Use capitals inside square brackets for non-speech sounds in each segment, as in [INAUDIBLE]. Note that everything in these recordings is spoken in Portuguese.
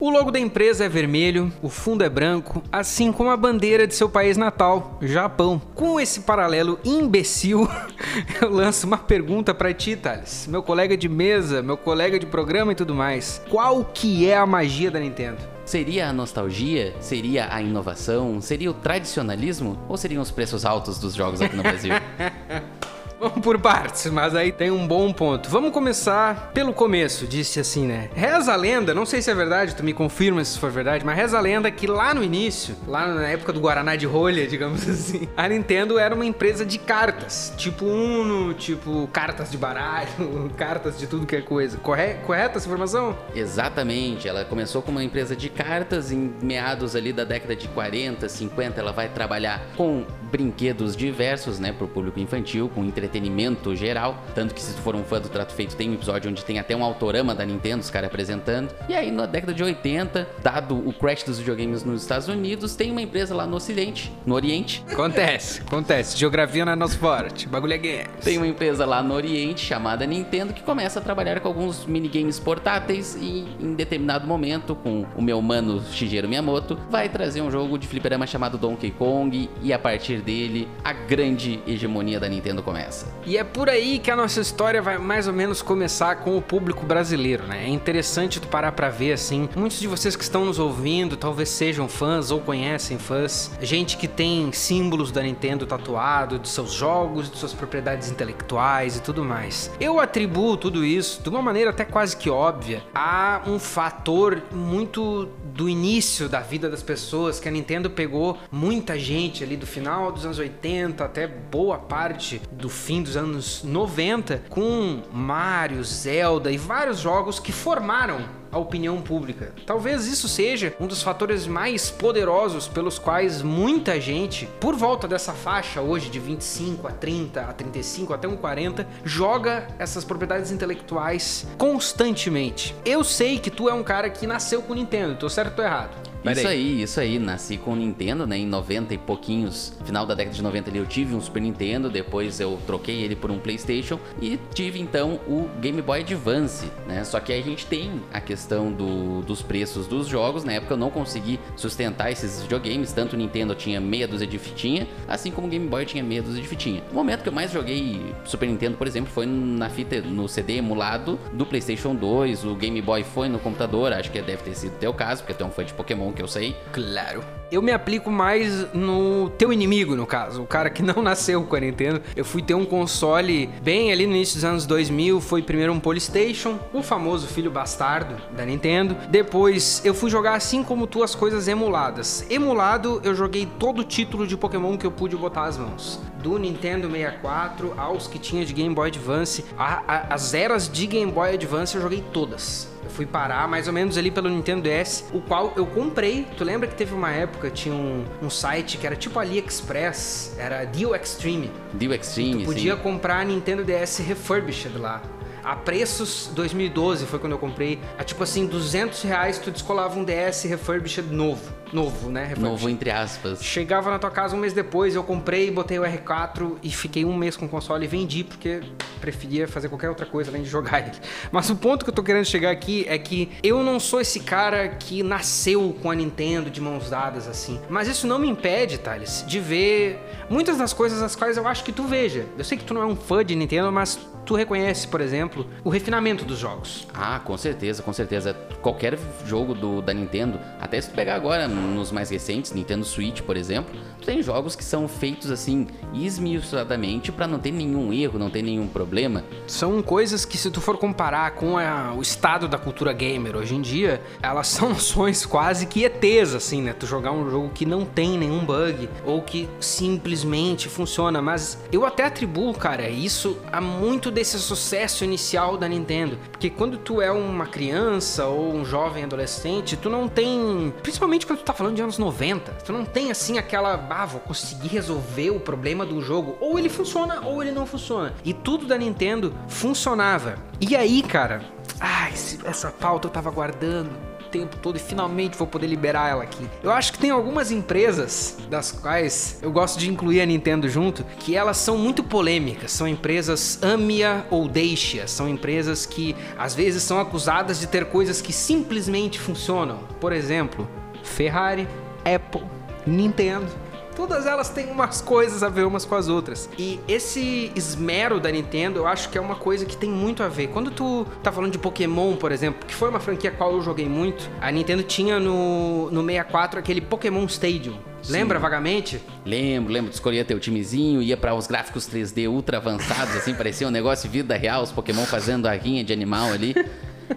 O logo da empresa é vermelho, o fundo é branco, assim como a bandeira de seu país natal, Japão. Com esse paralelo imbecil, [LAUGHS] eu lanço uma pergunta para ti, Thales, meu colega de mesa, meu colega de programa e tudo mais. Qual que é a magia da Nintendo? Seria a nostalgia? Seria a inovação? Seria o tradicionalismo? Ou seriam os preços altos dos jogos aqui no Brasil? [LAUGHS] Vamos por partes, mas aí tem um bom ponto. Vamos começar pelo começo, disse assim, né? Reza a lenda, não sei se é verdade, tu me confirma se for verdade, mas reza a lenda que lá no início, lá na época do Guaraná de rolha, [LAUGHS] digamos assim, a Nintendo era uma empresa de cartas, tipo Uno, tipo cartas de baralho, [LAUGHS] cartas de tudo que é coisa. Corre correta essa informação? Exatamente, ela começou como uma empresa de cartas em meados ali da década de 40, 50, ela vai trabalhar com brinquedos diversos, né, pro público infantil, com entretenimento entretenimento geral. Tanto que se tu for um fã do Trato Feito, tem um episódio onde tem até um autorama da Nintendo, os caras apresentando. E aí, na década de 80, dado o crash dos videogames nos Estados Unidos, tem uma empresa lá no Ocidente, no Oriente. Acontece, acontece. Geografia não é nosso forte. Bagulho é games. Tem uma empresa lá no Oriente chamada Nintendo que começa a trabalhar com alguns minigames portáteis e em determinado momento, com o meu mano Shigeru Miyamoto, vai trazer um jogo de fliperama chamado Donkey Kong e a partir dele a grande hegemonia da Nintendo começa. E é por aí que a nossa história vai mais ou menos começar com o público brasileiro, né? É interessante tu parar pra ver assim. Muitos de vocês que estão nos ouvindo talvez sejam fãs ou conhecem fãs. Gente que tem símbolos da Nintendo tatuado, de seus jogos, de suas propriedades intelectuais e tudo mais. Eu atribuo tudo isso, de uma maneira até quase que óbvia, a um fator muito do início da vida das pessoas, que a Nintendo pegou muita gente ali do final dos anos 80 até boa parte do fim dos anos 90 com Mario, Zelda e vários jogos que formaram a opinião pública. Talvez isso seja um dos fatores mais poderosos pelos quais muita gente, por volta dessa faixa hoje de 25 a 30, a 35, até um 40, joga essas propriedades intelectuais constantemente. Eu sei que tu é um cara que nasceu com Nintendo, tô certo ou errado? Isso aí. isso aí. Nasci com o Nintendo, né? Em 90 e pouquinhos, final da década de 90 ali, eu tive um Super Nintendo, depois eu troquei ele por um PlayStation e tive então o Game Boy Advance, né? Só que aí a gente tem a questão do, dos preços dos jogos. Na época eu não consegui sustentar esses videogames, tanto o Nintendo tinha meia dúzia de fitinha, assim como o Game Boy tinha meia dúzia de fitinha. O momento que eu mais joguei Super Nintendo, por exemplo, foi na fita, no CD emulado do PlayStation 2, o Game Boy foi no computador, acho que deve ter sido teu caso, porque tu é um fã de Pokémon que eu sei. Claro. Eu me aplico mais no teu inimigo, no caso, o cara que [LAUGHS] não nasceu com a Nintendo. Eu fui ter um console bem ali no início dos anos 2000, foi primeiro um Polystation, o famoso filho bastardo da Nintendo. Depois eu fui jogar assim como tu as coisas emuladas. Emulado, eu joguei todo o título de Pokémon que eu pude botar as mãos. Do Nintendo 64 aos que tinha de Game Boy Advance, a, a, as eras de Game Boy Advance eu joguei todas fui parar mais ou menos ali pelo Nintendo DS, o qual eu comprei. Tu lembra que teve uma época, tinha um, um site que era tipo AliExpress, era Deal Extreme. Deal Extreme, tu podia sim. comprar Nintendo DS refurbished lá a preços 2012 foi quando eu comprei. A tipo assim, 200 reais tu descolava um DS refurbished novo novo, né? Novo entre aspas. Chegava na tua casa um mês depois, eu comprei, botei o R4 e fiquei um mês com o console e vendi porque preferia fazer qualquer outra coisa além de jogar ele. Mas o ponto que eu tô querendo chegar aqui é que eu não sou esse cara que nasceu com a Nintendo de mãos dadas assim. Mas isso não me impede, Thales, de ver muitas das coisas as quais eu acho que tu veja. Eu sei que tu não é um fã de Nintendo, mas tu reconhece, por exemplo, o refinamento dos jogos. Ah, com certeza, com certeza. Qualquer jogo do, da Nintendo, até se tu pegar agora nos mais recentes, Nintendo Switch, por exemplo, tem jogos que são feitos assim esmiuçadamente para não ter nenhum erro, não ter nenhum problema. São coisas que se tu for comparar com a, o estado da cultura gamer hoje em dia, elas [LAUGHS] são noções quase que ETs assim, né? Tu jogar um jogo que não tem nenhum bug ou que simplesmente funciona, mas eu até atribuo, cara, isso a muito desse sucesso inicial da Nintendo, porque quando tu é uma criança ou um jovem adolescente, tu não tem, principalmente quando tu tá falando de anos 90, tu não tem assim aquela ah, vou conseguir resolver o problema do jogo. Ou ele funciona ou ele não funciona. E tudo da Nintendo funcionava. E aí, cara, ah, esse, essa pauta eu tava guardando tempo todo e finalmente vou poder liberar ela aqui. Eu acho que tem algumas empresas, das quais eu gosto de incluir a Nintendo junto, que elas são muito polêmicas. São empresas ame-a ou deixe-a. São empresas que às vezes são acusadas de ter coisas que simplesmente funcionam. Por exemplo, Ferrari, Apple, Nintendo todas elas têm umas coisas a ver umas com as outras. E esse esmero da Nintendo, eu acho que é uma coisa que tem muito a ver. Quando tu tá falando de Pokémon, por exemplo, que foi uma franquia qual eu joguei muito, a Nintendo tinha no, no 64 aquele Pokémon Stadium. Sim. Lembra vagamente? Lembro, lembro. Tu escolhia teu timezinho, ia para os gráficos 3D ultra avançados, assim, [LAUGHS] parecia um negócio de vida real, os Pokémon fazendo a rinha de animal ali.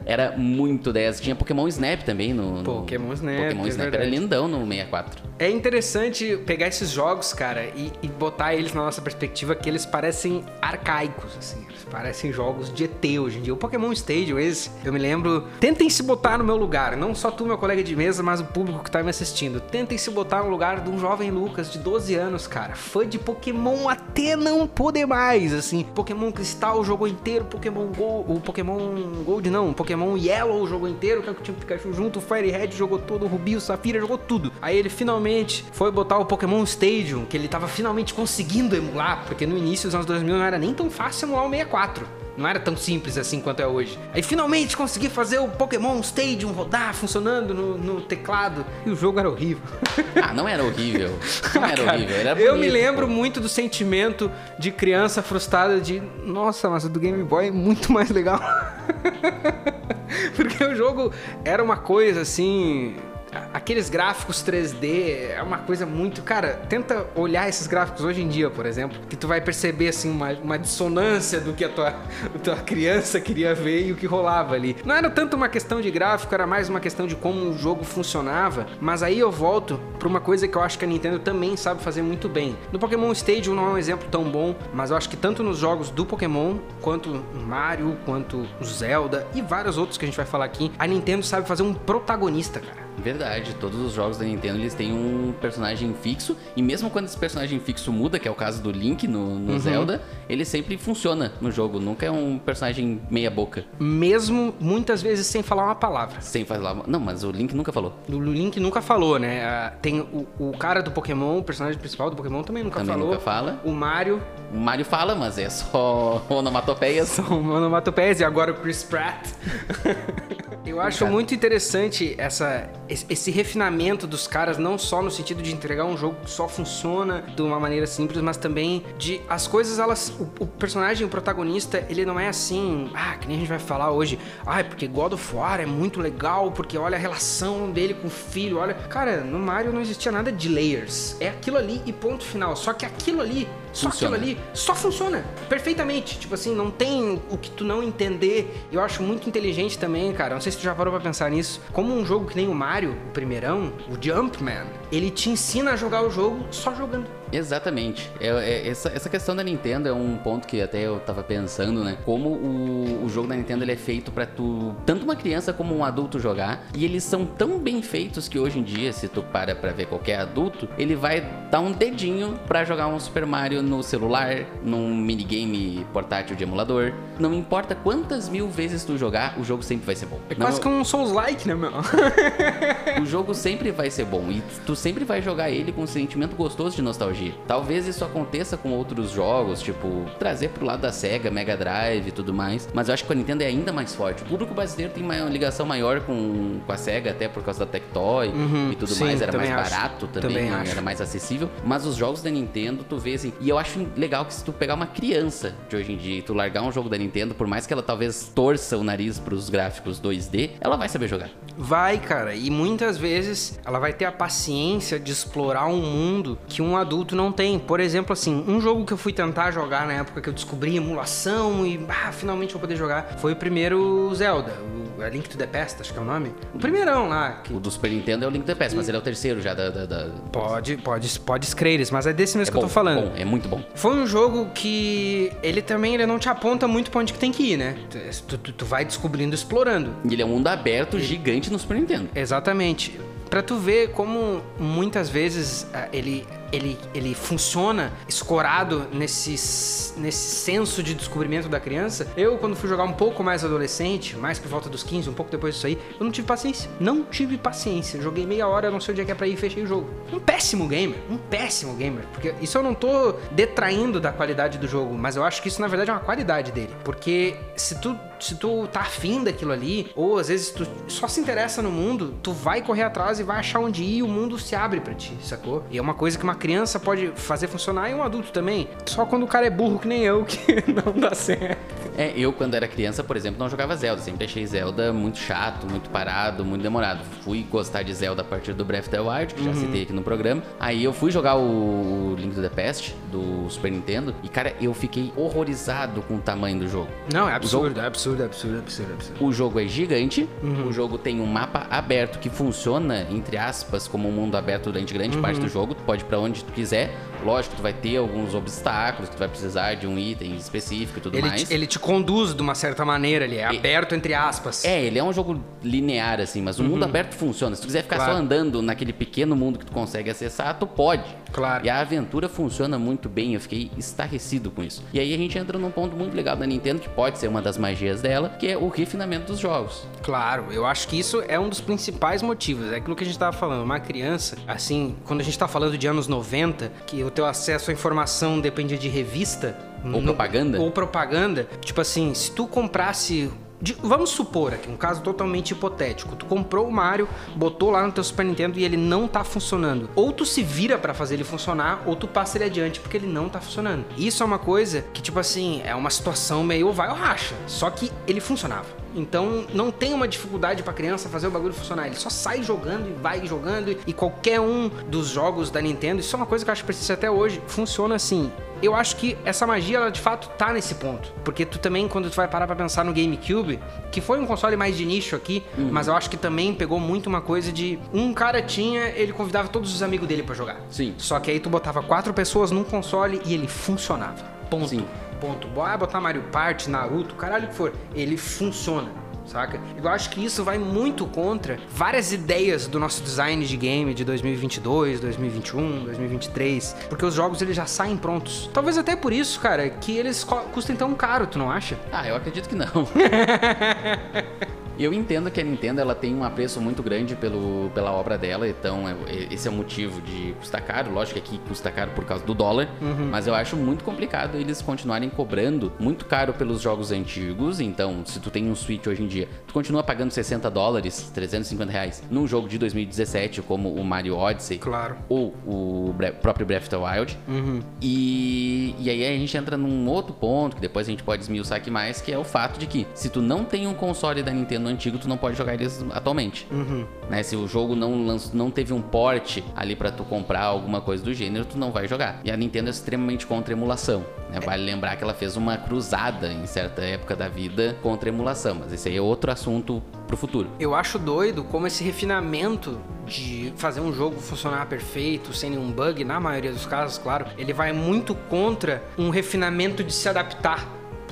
Era muito 10. Tinha Pokémon Snap também no. Pokémon Snap. Pokémon é Snap verdade. era lindão no 64. É interessante pegar esses jogos, cara, e, e, botar eles na nossa perspectiva que eles parecem arcaicos, assim. Eles parecem jogos de ET hoje em dia. O Pokémon Stadium, esse, eu me lembro. Tentem se botar no meu lugar. Não só tu, meu colega de mesa, mas o público que tá me assistindo. Tentem se botar no lugar de um jovem Lucas de 12 anos, cara. Fã de Pokémon até não poder mais, assim. Pokémon Cristal jogou inteiro, Pokémon Gold. O Pokémon Gold não, Pokémon Yellow jogou inteiro, que é o que tinha o Pikachu junto, o Fire Red jogou todo, o Rubi, o Safira jogou tudo. Aí ele finalmente foi botar o Pokémon Stadium, que ele tava finalmente conseguindo emular, porque no início dos anos 2000 não era nem tão fácil emular o 64. Não era tão simples assim quanto é hoje. Aí finalmente consegui fazer o Pokémon Stadium rodar funcionando no, no teclado. E o jogo era horrível. Ah, não era horrível. [LAUGHS] Não era Cara, horrível. Era eu bonito, me lembro pô. muito do sentimento de criança frustrada de nossa, mas o do Game Boy é muito mais legal. [LAUGHS] Porque o jogo era uma coisa assim. Aqueles gráficos 3D é uma coisa muito. Cara, tenta olhar esses gráficos hoje em dia, por exemplo, que tu vai perceber assim uma, uma dissonância do que a tua, a [LAUGHS] tua criança queria ver e o que rolava ali. Não era tanto uma questão de gráfico, era mais uma questão de como o jogo funcionava. Mas aí eu volto pra uma coisa que eu acho que a Nintendo também sabe fazer muito bem. No Pokémon Stadium não é um exemplo tão bom, mas eu acho que tanto nos jogos do Pokémon, quanto Mario, quanto Zelda e vários outros que a gente vai falar aqui, a Nintendo sabe fazer um protagonista, cara. Verdade, todos os jogos da Nintendo eles têm um personagem fixo e mesmo quando esse personagem fixo muda, que é o caso do Link no, no Zelda, ele sempre funciona no jogo, nunca é um personagem meia boca, Mesmo muitas vezes sem falar uma palavra. sem falar. Não, mas o Link nunca falou. O Link nunca falou, né? Ah, Tem o, o cara do Pokémon, o personagem principal do Pokémon também nunca Também falou. nunca fala. O Mario, O Mario fala, mas é só [LAUGHS] onomatopeias. são onomatopeias e agora o Chris Pratt. [LAUGHS] Eu acho Cara. muito interessante essa, esse refinamento dos caras, não só no sentido de entregar um jogo que só funciona de uma maneira simples, mas também de as coisas, elas. O, o personagem, o protagonista, ele não é assim, ah, que nem a gente vai falar hoje, ah, porque God of War é muito legal, porque olha a relação dele com o filho, olha. Cara, no Mario não existia nada de layers. É aquilo ali e ponto final. Só que aquilo ali, só Funciona. aquilo ali, só funciona perfeitamente. Tipo assim, não tem o que tu não entender. Eu acho muito inteligente também, cara. Não sei se tu já parou pra pensar nisso. Como um jogo que nem o Mario, o primeirão, o Jumpman, ele te ensina a jogar o jogo só jogando. Exatamente. É, é- essa, essa questão da Nintendo é um ponto que até eu tava pensando, né? Como o, o jogo da Nintendo ele é feito pra tu, tanto uma criança como um adulto jogar. E eles são tão bem feitos que hoje em dia, se tu para pra ver qualquer adulto, ele vai dar um dedinho pra jogar um Super Mario no celular, num minigame portátil de emulador. Não importa quantas mil vezes tu jogar, o jogo sempre vai ser bom. É Não- quase que um Souls-like, né, meu? [LAUGHS] o jogo sempre vai ser bom e tu sempre vai jogar ele com um sentimento gostoso de nostalgia. Talvez isso aconteça com outros jogos, tipo, trazer pro lado da Sega, Mega Drive e tudo mais, mas eu acho que a Nintendo é ainda mais forte. O público brasileiro tem uma ligação maior com, com a Sega, até por causa da Tectoy Uhum, e tudo sim, mais, era mais acho. barato também, Também né? era mais acessível. Mas os jogos da Nintendo, tu vê assim, e eu acho legal que se tu pegar uma criança de hoje em dia e tu largar um jogo da Nintendo, por mais que ela talvez torça o nariz pros gráficos 2D, ela vai saber jogar. Vai, cara, e muitas vezes ela vai ter a paciência de explorar um mundo que um adulto não tem. Por exemplo, assim, um jogo que eu fui tentar jogar na época que eu descobri emulação e ah, finalmente vou poder jogar foi o primeiro Zelda, o A Link to the Past, acho que é o nome. O primeirão lá, que O do Super Nintendo é o Link to the Past, mas ele é o terceiro já da. da, da- pode, pode, pode escrever, mas é desse mesmo É que eu tô bom, falando. bom, é muito bom. Foi um jogo que ele também ele não te aponta muito pra onde que tem que ir, né? Tu, tu- tu vai descobrindo, explorando. E ele é um mundo aberto gigante no Super Nintendo. Exatamente. Pra tu ver como muitas vezes ah, ele ele, ele funciona escorado nesse, nesse senso de descobrimento da criança. Eu, quando fui jogar um pouco mais adolescente, mais por volta dos 15, um pouco depois disso aí, eu não tive paciência. Não tive paciência. Joguei meia hora, não sei onde é que é pra ir fechei o jogo. Um péssimo gamer. Um péssimo gamer. Porque isso eu não tô detraindo da qualidade do jogo, mas eu acho que isso na verdade é uma qualidade dele. Porque se tu se tu tá afim daquilo ali, ou às vezes tu só se interessa no mundo, tu vai correr atrás e vai achar onde ir e o mundo se abre para ti, sacou? E é uma coisa que uma criança pode fazer funcionar e um adulto também. Só quando o cara é burro que nem eu que [LAUGHS] não dá certo. É, eu quando era criança, por exemplo, não jogava Zelda. Sempre achei Zelda muito chato, muito parado, muito demorado. Fui gostar de Zelda a partir do Breath of the Wild, que já uhum. citei aqui no programa. Aí eu fui jogar o Link to the Past do Super Nintendo e, cara, eu fiquei horrorizado com o tamanho do jogo. Não, é absurdo, jogo... é absurdo, é absurdo, é absurdo, é absurdo. O jogo é gigante, uhum. o jogo tem um mapa aberto que funciona, entre aspas, como um mundo aberto durante grande uhum. parte do jogo. Tu pode ir pra onde tu quiser. Lógico, tu vai ter alguns obstáculos, que tu vai precisar de um item específico e tudo ele mais. Te, ele te conduz de uma certa maneira, ele é aberto entre aspas. É, ele é um jogo linear, assim, mas o uhum. mundo aberto funciona. Se tu quiser ficar claro. só andando naquele pequeno mundo que tu consegue acessar, tu pode. Claro. E a aventura funciona muito bem, eu fiquei estarrecido com isso. E aí a gente entra num ponto muito legal da Nintendo, que pode ser uma das magias dela, que é o refinamento dos jogos. Claro, eu acho que isso é um dos principais motivos. É aquilo que a gente tava falando. Uma criança, assim, quando a gente tá falando de anos 90, que o teu acesso à informação dependia de revista, ou propaganda? Ou propaganda. Tipo assim, se tu comprasse de, vamos supor aqui, um caso totalmente hipotético. Tu comprou o Mario, botou lá no teu Super Nintendo e ele não tá funcionando. Ou tu se vira para fazer ele funcionar, ou tu passa ele adiante porque ele não tá funcionando. Isso é uma coisa que, tipo assim, é uma situação meio vai ou racha. Só que ele funcionava. Então não tem uma dificuldade para criança fazer o bagulho funcionar. Ele só sai jogando e vai jogando. E qualquer um dos jogos da Nintendo, isso é uma coisa que eu acho que precisa até hoje, funciona assim eu acho que essa magia, ela de fato tá nesse ponto. Porque tu também, quando tu vai parar pra pensar no GameCube, que foi um console mais de nicho aqui, uhum. mas eu acho que também pegou muito uma coisa de. Um cara tinha, ele convidava todos os amigos dele para jogar. Sim. Só que aí tu botava quatro pessoas num console e ele funcionava. Ponto. Sim. Ponto. Bora botar Mario Party, Naruto, caralho que for. Ele funciona saca? Eu acho que isso vai muito contra várias ideias do nosso design de game de 2022, 2021, 2023, porque os jogos eles já saem prontos. Talvez até por isso, cara, que eles custem tão caro, tu não acha? Ah, eu acredito que não. [LAUGHS] E eu entendo que a Nintendo ela tem um apreço muito grande pelo, pela obra dela, então é, esse é o motivo de custar caro. Lógico que aqui custa caro por causa do dólar, uhum. mas eu acho muito complicado eles continuarem cobrando muito caro pelos jogos antigos. Então, se tu tem um Switch hoje em dia, tu continua pagando 60 dólares, 350 reais, num jogo de 2017 como o Mario Odyssey, claro. ou o próprio Breath of the Wild. Uhum. E, e aí a gente entra num outro ponto que depois a gente pode esmiuçar aqui mais, que é o fato de que se tu não tem um console da Nintendo no antigo, tu não pode jogar eles atualmente. Uhum. Né? Se o jogo não, não teve um porte ali para tu comprar alguma coisa do gênero, tu não vai jogar. E a Nintendo é extremamente contra emulação. Né? Vale lembrar que ela fez uma cruzada em certa época da vida contra emulação, mas esse aí é outro assunto pro futuro. Eu acho doido como esse refinamento de fazer um jogo funcionar perfeito, sem nenhum bug, na maioria dos casos, claro, ele vai muito contra um refinamento de se adaptar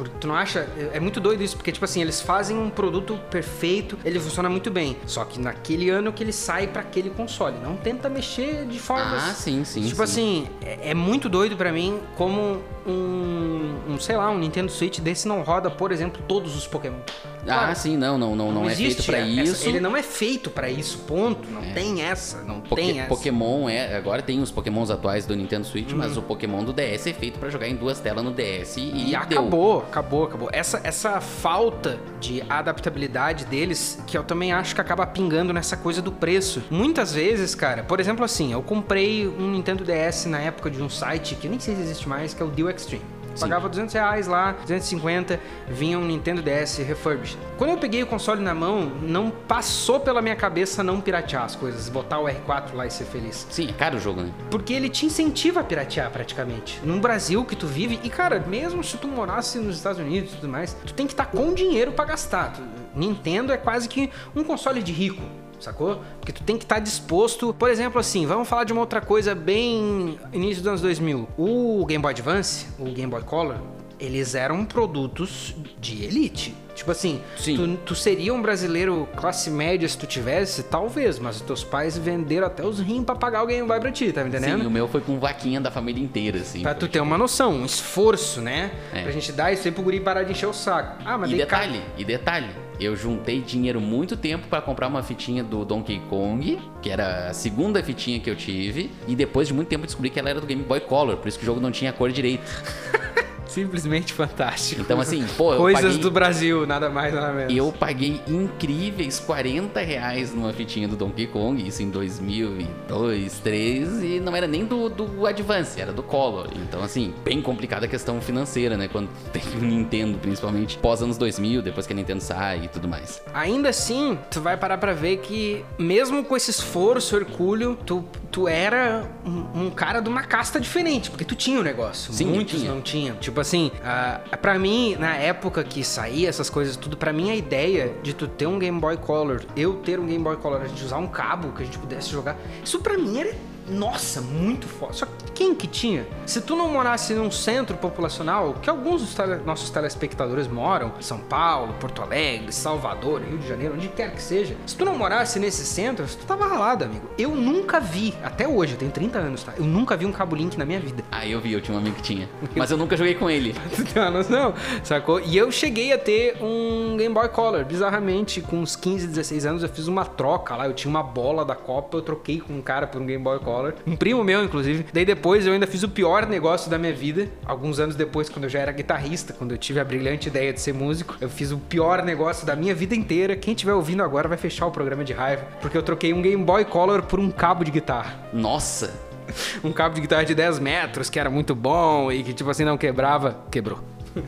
porque tu não acha? É, é muito doido isso, porque, tipo assim, eles fazem um produto perfeito, ele funciona muito bem. Só que naquele ano que ele sai para aquele console. Não tenta mexer de forma. Ah, sim, sim. Tipo sim. assim, é, é muito doido para mim como um, um, sei lá, um Nintendo Switch desse não roda, por exemplo, todos os Pokémon. Ah, sim, não, não, não, não, não é feito para isso. Ele não é feito para isso, ponto. Não é. tem essa, não Poké, tem essa. Pokémon é, agora tem os Pokémons atuais do Nintendo Switch, hum. mas o Pokémon do DS é feito para jogar em duas telas no DS e, e acabou, acabou, acabou. Essa essa falta de adaptabilidade deles, que eu também acho que acaba pingando nessa coisa do preço. Muitas vezes, cara, por exemplo assim, eu comprei um Nintendo DS na época de um site que eu nem sei se existe mais, que é o Deal Extreme. Pagava 200 reais lá, 250, vinha um Nintendo DS refurbished. Quando eu peguei o console na mão, não passou pela minha cabeça não piratear as coisas, botar o R4 lá e ser feliz. Sim, é caro o jogo, né? Porque ele te incentiva a piratear praticamente. Num Brasil que tu vive, e cara, mesmo se tu morasse nos Estados Unidos e tudo mais, tu tem que estar tá com dinheiro para gastar. Nintendo é quase que um console de rico sacou? Porque tu tem que estar tá disposto. Por exemplo, assim, vamos falar de uma outra coisa bem início dos anos 2000. O Game Boy Advance, o Game Boy Color, eles eram produtos de elite. Tipo assim, Sim. Tu, tu seria um brasileiro classe média se tu tivesse? Talvez, mas os teus pais venderam até os rins pra pagar Game Boy pra ti, tá me entendendo? Sim, o meu foi com vaquinha da família inteira, assim. Pra tu ter uma noção, um esforço, né? É. Pra gente dar isso aí pro guri parar de encher o saco. Ah, mas E detalhe, e detalhe, eu juntei dinheiro muito tempo pra comprar uma fitinha do Donkey Kong, que era a segunda fitinha que eu tive, e depois de muito tempo descobri que ela era do Game Boy Color, por isso que o jogo não tinha cor direito. [LAUGHS] Simplesmente fantástico. Então assim, pô, Coisas paguei, do Brasil, nada mais, nada menos. eu paguei incríveis 40 reais numa fitinha do Donkey Kong, isso em 2002, 2003, e não era nem do, do Advance, era do Color. Então assim, bem complicada a questão financeira, né, quando [LAUGHS] tem o Nintendo, principalmente pós anos 2000, depois que a Nintendo sai e tudo mais. Ainda assim, tu vai parar pra ver que, mesmo com esse esforço, hercúleo, tu, tu era um, um cara de uma casta diferente, porque tu tinha o negócio. Sim, Muitos tinha. não tinham. Tipo assim, uh, pra mim, na época que saía essas coisas tudo, pra mim a ideia de tu ter um Game Boy Color, eu ter um Game Boy Color, a gente usar um cabo que a gente pudesse jogar, isso pra mim era. Nossa, muito forte. Só que quem que tinha? Se tu não morasse num centro populacional, que alguns dos tele- nossos telespectadores moram, São Paulo, Porto Alegre, Salvador, Rio de Janeiro, onde quer que seja. Se tu não morasse nesses centros, tu tava ralado, amigo. Eu nunca vi, até hoje, eu tenho 30 anos, tá? Eu nunca vi um cabo link na minha vida. Ah, eu vi, eu tinha um amigo que tinha. [LAUGHS] Mas eu nunca joguei com ele. Tu tem uma noção, sacou? E eu cheguei a ter um Game Boy Color. Bizarramente, com uns 15, 16 anos, eu fiz uma troca lá. Eu tinha uma bola da Copa, eu troquei com um cara por um Game Boy Color. Um primo meu, inclusive. Daí depois eu ainda fiz o pior negócio da minha vida. Alguns anos depois, quando eu já era guitarrista, quando eu tive a brilhante ideia de ser músico, eu fiz o pior negócio da minha vida inteira. Quem estiver ouvindo agora vai fechar o programa de raiva. Porque eu troquei um Game Boy Color por um cabo de guitarra Nossa! [LAUGHS] um cabo de guitarra de 10 metros, que era muito bom e que, tipo assim, não quebrava. Quebrou. [LAUGHS]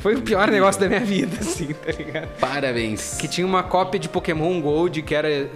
Foi o pior negócio da minha vida, [LAUGHS] assim, tá ligado? Parabéns. Que tinha uma cópia de Pokémon Gold que era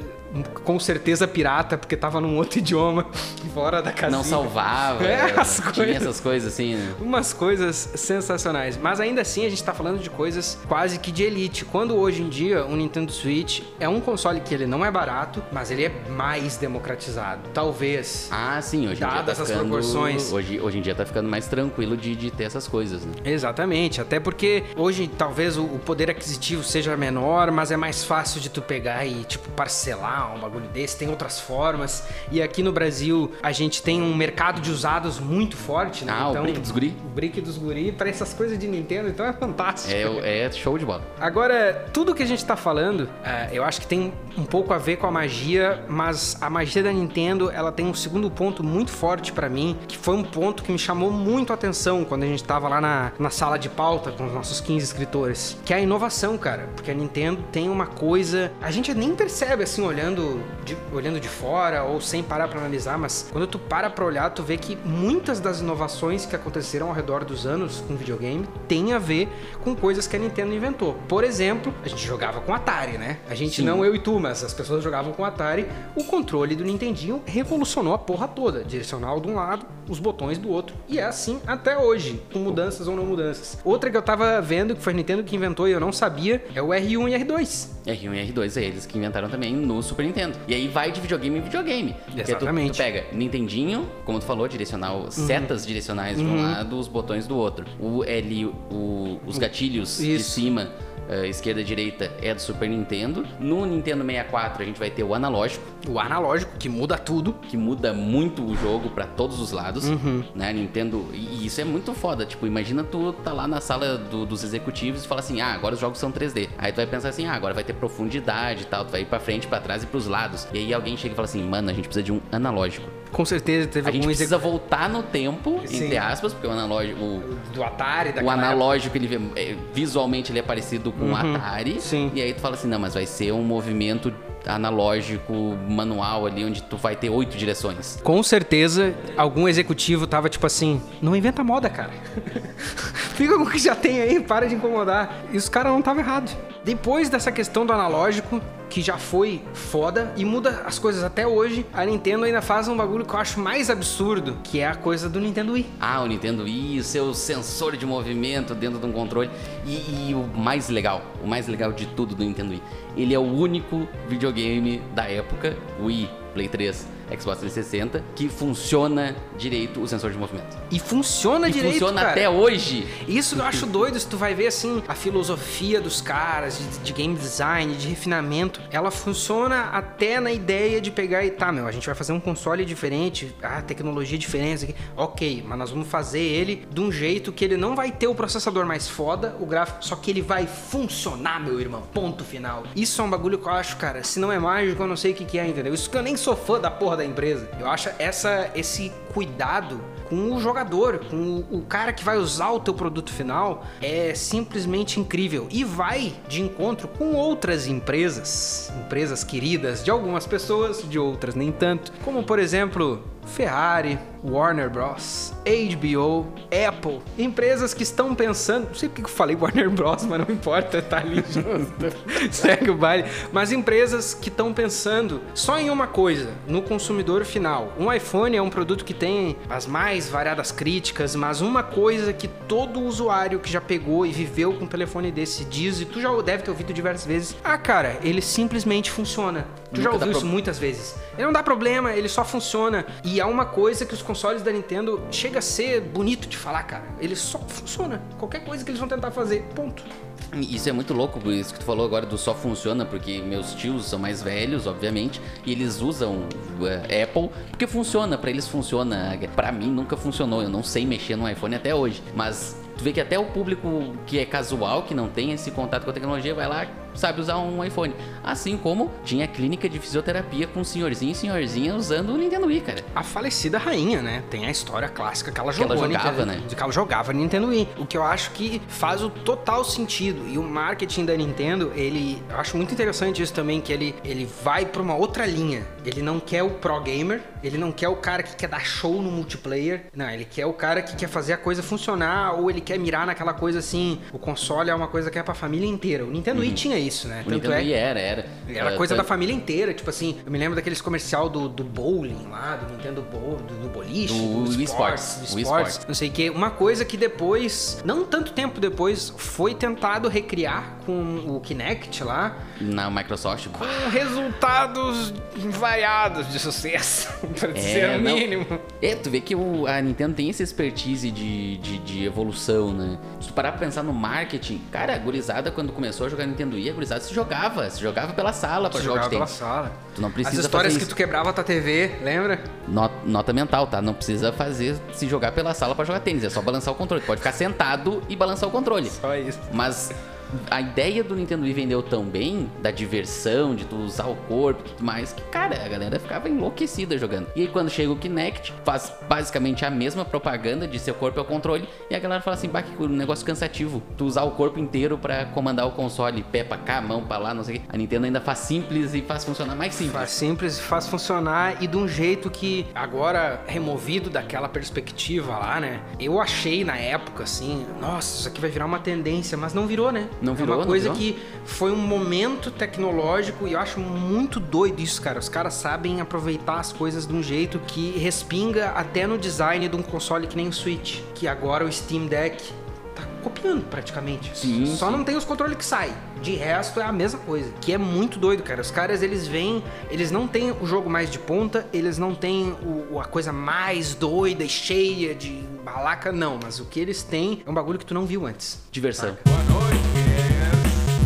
com certeza pirata, porque tava num outro [LAUGHS] idioma, fora da casinha. Não salvava. É, as tinha coisas. essas coisas assim, né? Umas coisas sensacionais. Mas ainda assim, a gente tá falando de coisas quase que de elite. Quando hoje em dia o Nintendo Switch é um console que ele não é barato, mas ele é mais democratizado. Talvez. Ah, sim, hoje em dia tá Dadas as ficando... proporções. Hoje, hoje em dia tá ficando mais tranquilo de, de ter essas coisas, né? Exatamente, até porque hoje talvez o o poder aquisitivo seja menor, mas é mais fácil de tu pegar e tipo parcelar um bagulho desse, tem outras formas. E aqui no Brasil a gente tem um mercado de usados muito forte, né? Ah, o brick dos guri. O brick dos guri para essas coisas de Nintendo, então é fantástico. É, é show de bola. Agora, tudo que a gente tá falando, é, eu acho que tem um pouco a ver com a magia, mas a magia da Nintendo, ela tem um segundo ponto muito forte pra mim, que foi um ponto que me chamou muito a atenção quando a gente tava lá na, na sala de pauta com os nossos 15 escritores, que é a inovação, cara. Porque a Nintendo tem uma coisa, a gente nem percebe assim olhando de, olhando de fora ou sem parar pra analisar, mas quando tu para pra olhar, tu vê que muitas das inovações que aconteceram ao redor dos anos com videogame tem a ver com coisas que a Nintendo inventou. Por exemplo, a gente jogava com Atari, né? A gente Sim. não eu e tu, mas as pessoas jogavam com Atari. O controle do Nintendinho revolucionou a porra toda, direcional de um lado, os botões do outro. E é assim até hoje, com mudanças ou não mudanças. Outra que eu tava vendo que foi a Nintendo que inventou e eu não sabia é o R1 e R2. R1 e R2 é eles que inventaram também no Super Nintendo. E aí vai de videogame em videogame. Porque tu- Exatamente. Tu, pega Nintendinho, como tu falou, direcional, setas direcionais de um lado, os botões do outro. O L, o- os gatilhos de Isso. cima, eh, esquerda e direita, é do Super Nintendo. No Nintendo 64 a gente vai ter o analógico, O analógico, que muda tudo. que muda muito o jogo pra todos os lados, né? Nintendo, e isso é muito foda. Tipo, imagina tu tá lá na sala do- dos executivos e fala assim: "Ah, agora os jogos são 3D". Aí tu vai pensar assim: "Ah, agora vai ter profundidade e tal". Tu vai ir pra frente, pra trás e pros lados. E aí alguém chega e fala assim: "Mano, a gente precisa de um analógico". Com certeza teve A gente precisa voltar no tempo, Sim. entre aspas, porque o analógico, o, do Atari, o analógico, ele é, visualmente ele é parecido com o Atari. Uhum. sim. E aí tu fala assim, não, mas vai ser um movimento analógico, manual ali, onde tu vai ter oito direções. Com certeza, algum executivo tava tipo assim: não inventa moda, cara. Fica com o que já tem aí, para de incomodar. E os caras não estavam errados. Depois dessa questão do analógico, que já foi foda e muda as coisas até hoje, a Nintendo ainda faz um bagulho que eu acho mais absurdo, que é a coisa do Nintendo Wii. Ah, o Nintendo Wii, o seu sensor de movimento dentro de um controle. E, e o mais legal, o mais legal de tudo do Nintendo Wii, ele é o único videogame da época, Wii, Play 3, Xbox 360, que funciona direito o sensor de movimento. E funciona E direito, funciona cara. até hoje. Isso eu acho doido, se tu vai ver assim, a filosofia dos caras, de, de game design, de refinamento, ela funciona até na ideia de pegar e tá, meu, a gente vai fazer um console diferente, ah, tecnologia diferente, isso aqui. ok, mas nós vamos fazer ele de um jeito que ele não vai ter o processador mais foda, o gráfico, só que ele vai funcionar, meu irmão, ponto final. Isso é um bagulho que eu acho, cara, se não é mágico, eu não sei o que, que é, entendeu? Isso que eu nem sou fã da porra da empresa. Eu acho essa, esse cuidado com o jogador, com o, o cara que vai usar o teu produto final, é simplesmente incrível. E vai de encontro com outras empresas, empresas queridas de algumas pessoas, de outras nem tanto, como por exemplo Ferrari, Warner Bros, HBO, Apple, empresas que estão pensando, não sei porque eu falei Warner Bros, mas não importa, tá ali [LAUGHS] junto, segue o baile, mas empresas que estão pensando só em uma coisa, no consumidor final. Um iPhone é um produto que tem as mais variadas críticas, mas uma coisa que todo usuário que já pegou e viveu com um telefone desse diz, e tu já deve ter ouvido diversas vezes, ah cara, ele simplesmente funciona. Tu já ouviu isso pro- muitas vezes. Ele não dá problema, ele só funciona. E é uma coisa que os consoles da Nintendo chega a ser bonito de falar, cara. Ele só funciona. Qualquer coisa que eles vão tentar fazer, ponto. Isso é muito louco, isso que tu falou agora do só funciona, porque meus tios são mais velhos, obviamente, e eles usam eh, Apple porque funciona, pra eles funciona. Pra mim nunca funcionou, eu não sei mexer no iPhone até hoje, mas tu vê que até o público que é casual, que não tem esse contato com a tecnologia, vai lá sabe usar um iPhone. Assim como tinha clínica de fisioterapia com senhorzinho e senhorzinha usando o Nintendo Wii, cara. A falecida rainha, né? Tem a história clássica que ela Que ela jogava, Nintendo, né? Que ela jogava Nintendo Wii. O que eu acho que faz o total sentido. E o marketing da Nintendo, ele. Eu acho muito interessante isso também, que ele, ele vai pra uma outra linha. Ele não quer o pro gamer, ele não quer o cara que quer dar show no multiplayer. Não, ele quer o cara que quer fazer a coisa funcionar, ou ele quer mirar naquela coisa assim. O console é uma coisa que é pra família inteira. O Nintendo Wii tinha isso, né? O Nintendo Wii era, era. Era coisa tá- da família inteira, tipo assim, eu me lembro daqueles comercial do, do bowling lá, do Nintendo Bowl, do, do boliche, Do Wii Sports, do esportes, não sei o que. Uma coisa que depois, não tanto tempo depois, foi tentado recriar com o Kinect lá, Na Microsoft. com resultados variados de sucesso, [LAUGHS] pra dizer o mínimo. É, tu vê que o- a Nintendo tem essa expertise de, de, de evolução, né? Se tu parar pra pensar no marketing, cara, a gurizada quando começou a jogar Nintendo Wii, a gurizada se jogava, se jogava pela sala pra Você jogar de pela tênis. sala. Tu não precisa As histórias que tu quebrava a tua TV, lembra? No- Nota mental, tá? Não precisa fazer se jogar pela sala pra jogar tênis, é só balançar o controle. Tu pode ficar sentado e balançar o controle. Só isso. Mas a ideia do Nintendo Wii vendeu tão bem, da diversão, de tu usar o corpo e tudo mais, que, cara, a galera ficava enlouquecida jogando. E aí quando chega o Kinect, faz basicamente a mesma propaganda de seu corpo é o controle, e a galera fala assim, bah, que negócio cansativo. Tu usar o corpo inteiro pra comandar o console, pé pra cá, mão pra lá, não sei o quê. A Nintendo ainda faz simples e faz funcionar mais simples. Faz simples, faz funcionar e de um jeito que, agora removido daquela perspectiva lá, né? Eu achei na época assim, nossa, isso aqui vai virar uma tendência, mas não virou, né? Não virou, É uma coisa que foi um momento tecnológico e eu acho muito doido isso, cara. Os caras sabem aproveitar as coisas de um jeito que respinga até no design de um console que nem o Switch, que agora o Steam Deck tá copiando praticamente. Sim, Só sim. não tem os controles que saem. De resto é a mesma coisa. Que é muito doido, cara. Os caras eles vêm, eles não têm o jogo mais de ponta, eles não têm o- a coisa mais doida e cheia de balaca, não. Mas o que eles têm é um bagulho que tu não viu antes. Diversão.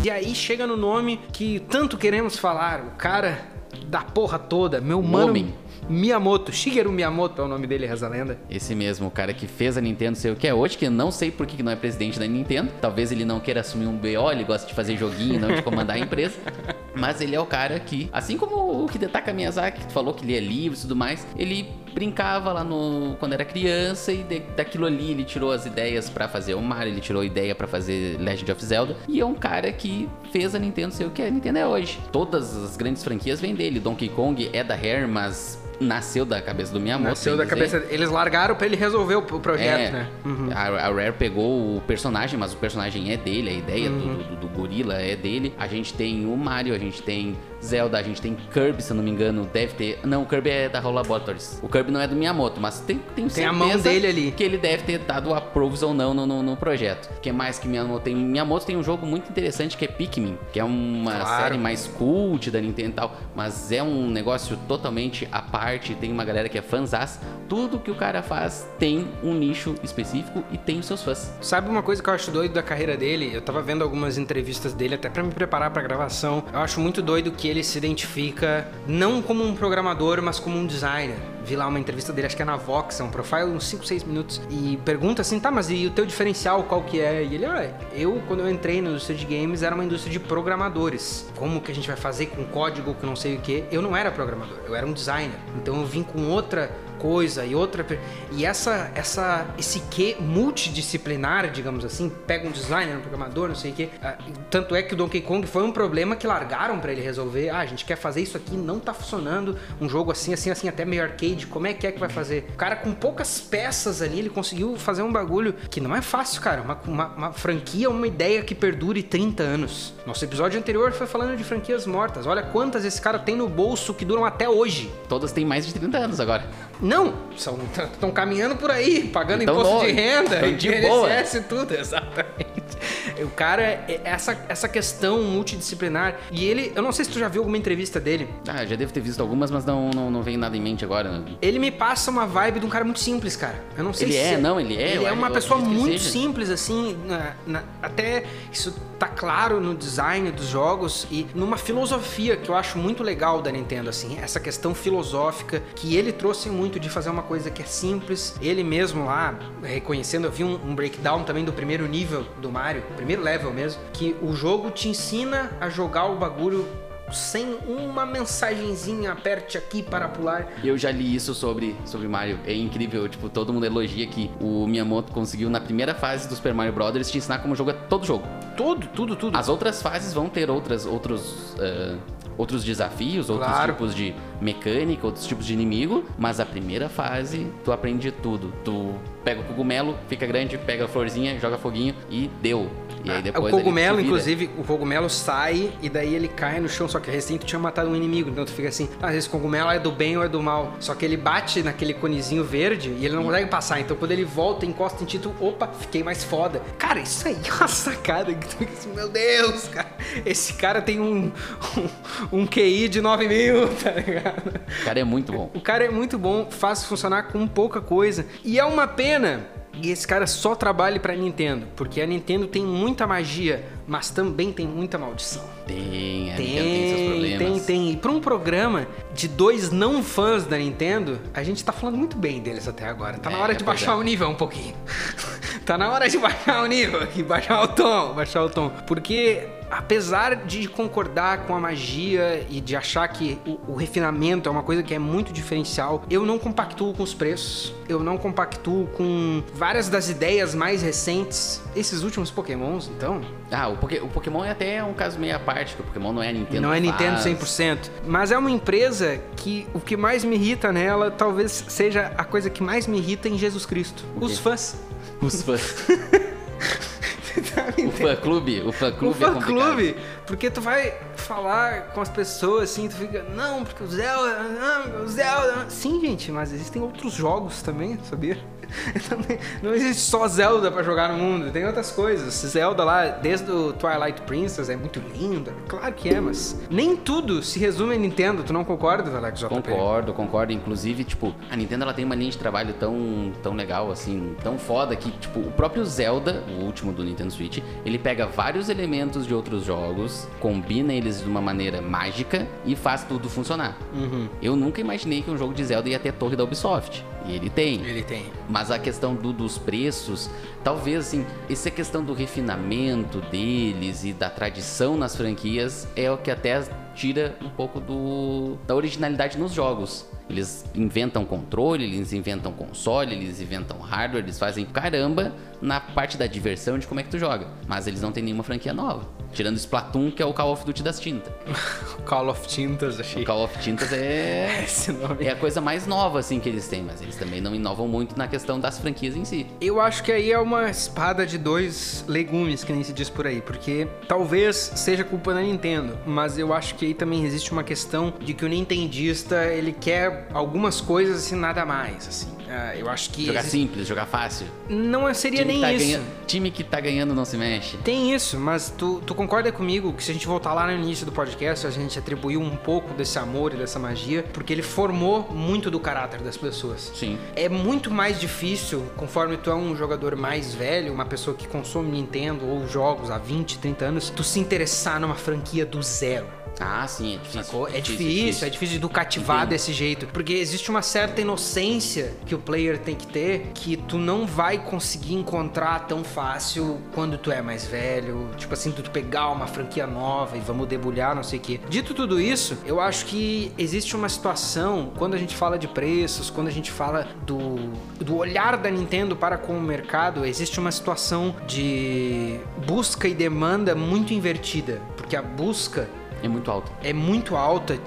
E aí chega no nome que tanto queremos falar, o cara da porra toda, meu mano homem. Miyamoto. Shigeru Miyamoto é o nome dele, reza a lenda. Esse mesmo, o cara que fez a Nintendo ser o que é hoje, que eu não sei por que não é presidente da Nintendo. Talvez ele não queira assumir um BO, ele gosta de fazer joguinho, não de comandar a empresa. [LAUGHS] Mas ele é o cara que, assim como o Hidetaka Miyazaki, que falou que lia livros e tudo mais, ele brincava lá no quando era criança e de- daquilo ali ele tirou as ideias pra fazer o Mario, ele tirou a ideia pra fazer Legend of Zelda e é um cara que fez a Nintendo ser o que a Nintendo é hoje. Todas as grandes franquias vêm dele. Donkey Kong é da Rare, mas nasceu da cabeça do Miyamoto. Nasceu da cabeça. Eles largaram pra ele resolver o o projeto, É, né? Uhum. a, a Rare pegou o personagem, mas o personagem é dele, a ideia Uhum. do, do, do gorila é dele. A gente tem o Mario, a gente tem Zelda, a gente tem Kirby, se eu não me engano, deve ter. Não, o Kirby é da Laboratories. O Kirby não é do Miyamoto, mas tem, tem, Tem a mão dele ali. Que ele deve ter dado approves ou não no, no, no projeto. O que mais que Miyamoto tem? Miyamoto tem um jogo muito interessante que é Pikmin, que é uma Claro. série mais cult da Nintendo e tal, mas é um negócio totalmente à parte. Tem uma galera que é fãzás. Tudo que o cara faz tem um nicho específico e tem os seus fãs. Sabe uma coisa que eu acho doido da carreira dele? Eu tava vendo algumas entrevistas dele até pra me preparar pra gravação. Eu acho muito doido que ele se identifica não como um programador, mas como um designer. Vi lá uma entrevista dele, acho que é na Vox, é um profile, uns 5, 6 minutos, e pergunta assim, tá, mas e o teu diferencial qual que é? E ele, ah, eu, quando eu entrei na indústria de games, era uma indústria de programadores. Como que a gente vai fazer com código, que não sei o que? Eu não era programador, eu era um designer. Então eu vim com outra coisa e outra e essa essa esse que multidisciplinar digamos assim pega um designer um programador não sei o que tanto é que o Donkey Kong foi um problema que largaram pra ele resolver ah a gente quer fazer isso aqui não tá funcionando um jogo assim assim assim até meio arcade como é que é que vai fazer? O cara com poucas peças ali ele conseguiu fazer um bagulho que não é fácil cara uma, uma, uma franquia uma ideia que perdure 30 anos. Nosso episódio anterior foi falando de franquias mortas olha quantas esse cara tem no bolso que duram até hoje. Todas têm mais de 30 anos agora. Não, estão caminhando por aí, pagando Então, imposto no- de renda, então, de. INSS e tudo, exatamente. O cara, é- essa, essa questão multidisciplinar, e ele, eu não sei se tu já viu alguma entrevista dele, Ah, já devo ter visto algumas, mas não, não, não vem nada em mente agora. ele me passa uma vibe de um cara muito simples, cara. Eu não sei Ele se é, não, ele é, Ele é uma pessoa ele muito simples, assim, na- na- até isso tá claro no design dos jogos e numa filosofia que eu acho muito legal da Nintendo, assim, essa questão filosófica que ele trouxe muito de fazer uma coisa que é simples. Ele mesmo lá, reconhecendo, eu vi um, um breakdown também do primeiro nível do Mario, primeiro level mesmo, que o jogo te ensina a jogar o bagulho sem uma mensagenzinha, aperte aqui para pular. Eu já li isso sobre, sobre Mario. É incrível, tipo, todo mundo elogia que o Miyamoto conseguiu na primeira fase do Super Mario Bros. te ensinar como jogar todo jogo. Tudo, tudo, tudo. As outras fases vão ter outras, outros, eh, outros desafios, outros Claro. tipos de mecânica, outros tipos de inimigo, mas a primeira fase tu aprende tudo. Tu pega o cogumelo, fica grande, pega a florzinha, joga foguinho e deu. E aí depois Ah, o cogumelo, ele se vira. inclusive, o cogumelo sai e daí ele cai no chão, só que recém tu tinha matado um inimigo, então tu fica assim, ah, esse cogumelo é do bem ou é do mal. Só que ele bate naquele conezinho verde e ele não consegue passar, então quando ele volta, encosta em ti, tu, opa, fiquei mais foda. Cara, isso aí é uma sacada que tu fica assim, meu Deus, cara, esse cara tem um, um, um QI de 9 mil, [LAUGHS] tá ligado? O cara é muito bom. O cara é muito bom, faz funcionar com pouca coisa. E é uma pena que esse cara só trabalhe pra Nintendo, porque a Nintendo tem muita magia, mas também tem muita maldição. Tem, a Nintendo tem seus problemas. tem, tem. E pra um programa de dois não fãs da Nintendo, a gente tá falando muito bem deles até agora. Tá na É, hora de baixar é. o nível um pouquinho. [LAUGHS] tá na hora de baixar o nível aqui, baixar o tom, baixar o tom. Porque apesar de concordar com a magia e de achar que o, o refinamento é uma coisa que é muito diferencial, eu não compactuo com os preços. Eu não compactuo com várias das ideias mais recentes. Esses últimos Pokémons, então, Ah, o, o Pokémon é até um caso meio à parte, que o Pokémon não é a Nintendo. não é Nintendo faz. 100%, mas é uma empresa que o que mais me irrita nela talvez seja a coisa que mais me irrita em Jesus Cristo. O Os fãs. Os fãs. [LAUGHS] Tá o fã clube, o fã O clube é fã clube, porque tu vai falar com as pessoas assim, tu fica, não, porque o Zelda, não, o Zelda. Sim, gente, mas existem outros jogos também, sabia? [LAUGHS] Não existe só Zelda pra jogar no mundo, tem outras coisas. Zelda lá, desde o Twilight Princess, é muito lindo, claro que é, mas nem tudo se resume a Nintendo, tu não concorda, Alex JP? Concordo, concordo. Inclusive, tipo, a Nintendo ela tem uma linha de trabalho tão, tão legal, assim, tão foda que, tipo, o próprio Zelda, o último do Nintendo Switch, ele pega vários elementos de outros jogos, combina eles de uma maneira mágica e faz tudo funcionar. Uhum. Eu nunca imaginei que um jogo de Zelda ia ter torre da Ubisoft. E ele tem. Ele tem. Mas a questão do- dos preços, talvez assim, essa questão do refinamento deles e da tradição nas franquias é o que até tira um pouco do, da originalidade nos jogos. Eles inventam controle, eles inventam console, eles inventam hardware, eles fazem caramba na parte da diversão de como é que tu joga. Mas eles não têm nenhuma franquia nova. Tirando Splatoon, que é o Call of Duty das tintas. [LAUGHS] Call of Tintas, achei. O Call of Tintas é. [LAUGHS] Esse nome. É a coisa mais nova, assim, que eles têm, mas eles também não inovam muito na questão das franquias em si. Eu acho que aí é uma espada de dois legumes, que nem se diz por aí, porque talvez seja culpa da Nintendo, mas eu acho que aí também existe uma questão de que o nintendista, ele quer algumas coisas assim, nada mais, assim. Ah, eu acho que Jogar existe- simples, jogar fácil. não seria Time nem tá isso. ganhando- time que tá ganhando não se mexe. Tem isso, mas tu, tu concorda comigo que se a gente voltar lá no início do podcast, a gente atribuiu um pouco desse amor e dessa magia, porque ele formou muito do caráter das pessoas. Sim. É muito mais difícil, conforme tu é um jogador mais velho, uma pessoa que consome Nintendo ou jogos há 20, 30 anos, tu se interessar numa franquia do zero. Ah, sim, é difícil. Sacou? É difícil, é difícil de tu cativar Entendo. desse jeito. Porque existe uma certa inocência que o player tem que ter que tu não vai conseguir encontrar tão fácil quando tu é mais velho. Tipo assim, tu pegar uma franquia nova e vamos debulhar, não sei o quê. Dito tudo isso, eu acho que existe uma situação, quando a gente fala de preços, quando a gente fala do, do olhar da Nintendo para com o mercado, existe uma situação de busca e demanda muito invertida. Porque a busca É muito alto. é muito alta.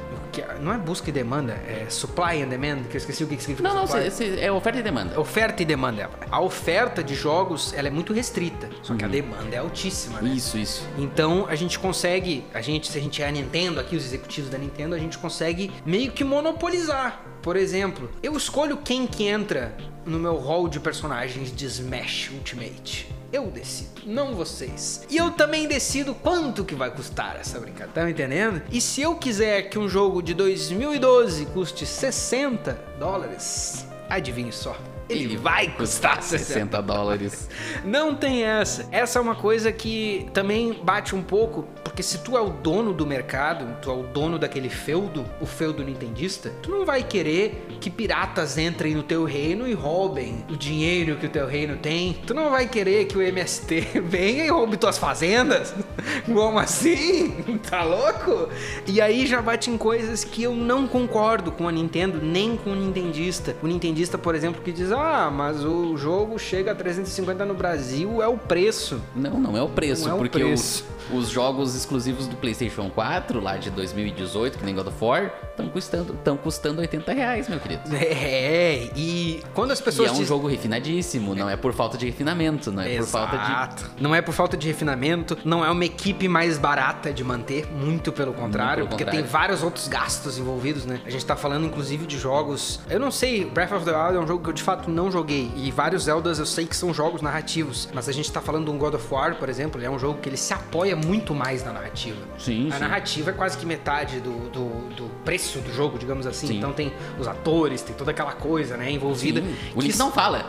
Não é busca e demanda, é supply and demand, que eu esqueci o que significa Não, não, cê- cê- é oferta e demanda. Oferta e demanda. A oferta de jogos, ela é muito restrita, só que a demanda é altíssima, né? Isso, isso. Então a gente consegue, a gente, se a gente é a Nintendo, aqui os executivos da Nintendo, a gente consegue meio que monopolizar. Por exemplo, eu escolho quem que entra no meu hall de personagens de Smash Ultimate. Eu decido, não vocês. E eu também decido quanto que vai custar essa brincadeira, tá me entendendo? E se eu quiser que um jogo de 2012 custe 60 dólares, adivinhe só, ele vai custar 60 60 dólares. não tem essa. Essa é uma coisa que também bate um pouco, porque se tu é o dono do mercado, tu é o dono daquele feudo, o feudo nintendista, tu não vai querer que piratas entrem no teu reino e roubem o dinheiro que o teu reino tem. Tu não vai querer que o MST [LAUGHS] venha e roube tuas fazendas. [LAUGHS] Como assim? [LAUGHS] Tá louco? E aí já bate em coisas que eu não concordo com a Nintendo, nem com o nintendista. O nintendista, por exemplo, que diz: "Ah, mas o jogo chega a 350 no Brasil, é o preço". Não, não é o preço, Não é o porque preço. Os, os jogos exclusivos do PlayStation 4, lá de 2018, que nem God of War, estão custando, tão custando 80 reais, meu querido. É, e quando as E pessoas é um jogo refinadíssimo, não é por falta de refinamento, não é por falta de. Exato. Não é por falta de refinamento, não é uma equipe mais barata de manter, muito pelo contrário, pelo porque contrário. tem vários outros gastos envolvidos, né? A gente tá falando inclusive de jogos. Eu não sei, Breath of the Wild é um jogo que eu de fato não joguei, e vários Zeldas eu sei que são jogos narrativos, mas a gente tá falando de um God of War, por exemplo, ele é um jogo que ele se apoia muito mais na narrativa. Sim, A sim. narrativa é quase que metade do, do, do preço do jogo, digamos assim. Sim. Então tem os atores, tem toda aquela coisa, né, envolvida. Sim. O que Link não fala.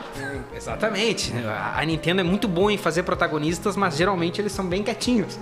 Exatamente. A Nintendo é muito boa em fazer protagonistas, mas geralmente eles são bem quietinhos.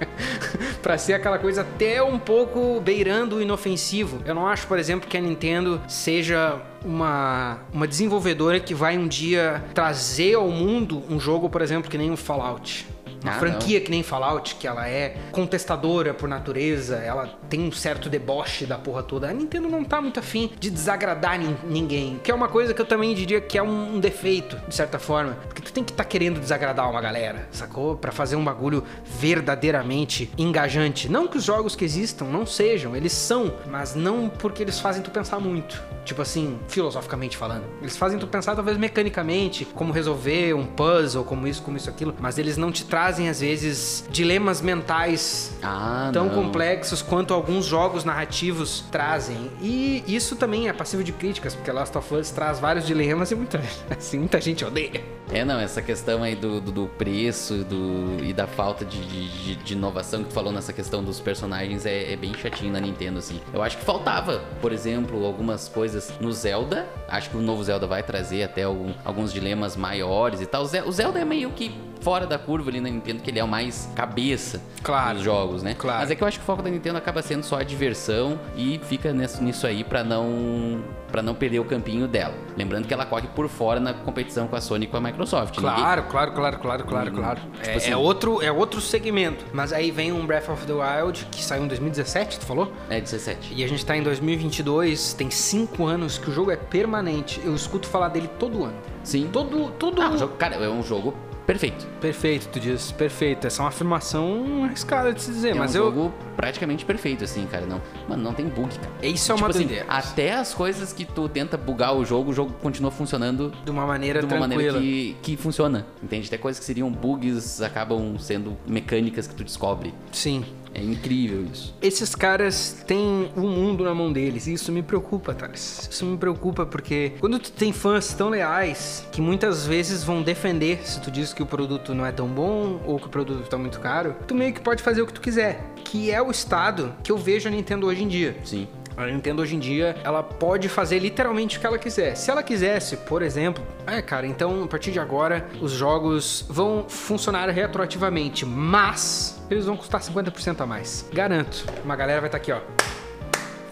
[LAUGHS] pra ser aquela coisa até um pouco beirando o inofensivo. Eu não acho, por exemplo, que a Nintendo seja uma, uma desenvolvedora que vai um dia trazer ao mundo um jogo, por exemplo, que nem o Fallout. Uma Ah, franquia que nem Fallout, que ela é contestadora por natureza, ela tem um certo deboche da porra toda. A Nintendo não tá muito afim de desagradar nin- ninguém, que é uma coisa que eu também diria que é um, um defeito, de certa forma. Porque tu tem que estar querendo desagradar uma galera, sacou? Pra fazer um bagulho verdadeiramente engajante. Não que os jogos que existam não sejam, eles são, mas não porque eles fazem tu pensar muito. Tipo assim, filosoficamente falando. Eles fazem tu pensar talvez mecanicamente, como resolver um puzzle, como isso, como isso, aquilo, mas eles não te trazem às vezes dilemas mentais Ah, tão não. complexos quanto alguns jogos narrativos trazem. E isso também é passivo de críticas, porque Last of Us traz vários dilemas e muita, [LAUGHS] assim, muita gente odeia. É, não, essa questão aí do, do, do preço do, e da falta de, de, de inovação que tu falou nessa questão dos personagens é, é bem chatinho na Nintendo, assim. Eu acho que faltava, por exemplo, algumas coisas no Zelda. Acho que o novo Zelda vai trazer até algum- alguns dilemas maiores e tal. O Ze- o Zelda é meio que fora da curva ali na Nintendo, que ele é o mais cabeça Claro. dos jogos, né? Claro. Mas é que eu acho que o foco da Nintendo acaba sendo só a diversão e fica nesse- nisso aí pra não para não perder o campinho dela. Lembrando que ela corre por fora na competição com a Sony e com a Microsoft. Ninguém- Claro, claro, claro, claro, claro, claro. É, Tipo assim- é outro, é outro segmento. Mas aí vem um Breath of the Wild que saiu em 2017, tu falou? É 17. E a gente tá em 2022, tem 5 anos que o jogo é permanente. Eu escuto falar dele todo ano. Sim. Todo, todo Ah, jogo, cara, é um jogo perfeito. Perfeito, tu diz, perfeito. Essa é uma afirmação arriscada de se dizer, É mas um eu. jogo praticamente perfeito, assim, cara. Não, mano, não tem bug, cara. Isso é uma tipo assim, doideira. até as coisas que tu tenta bugar o jogo, o jogo continua funcionando De uma maneira de uma tranquila. maneira que, que funciona. Entende? Até coisas que seriam bugs acabam sendo mecânicas que tu descobre. Sim. É incrível isso. Esses caras têm o mundo na mão deles e isso me preocupa, Thales. Isso me preocupa porque quando tu tem fãs tão leais que muitas vezes vão defender se tu diz que o produto não é tão bom ou que o produto tá muito caro, tu meio que pode fazer o que tu quiser, que é o estado que eu vejo a Nintendo hoje em dia. Sim. A Nintendo hoje em dia, ela pode fazer literalmente o que ela quiser. Se ela quisesse, por exemplo, é, cara, então a partir de agora os jogos vão funcionar retroativamente, mas eles vão custar 50% a mais. Garanto. Uma galera vai estar aqui, ó.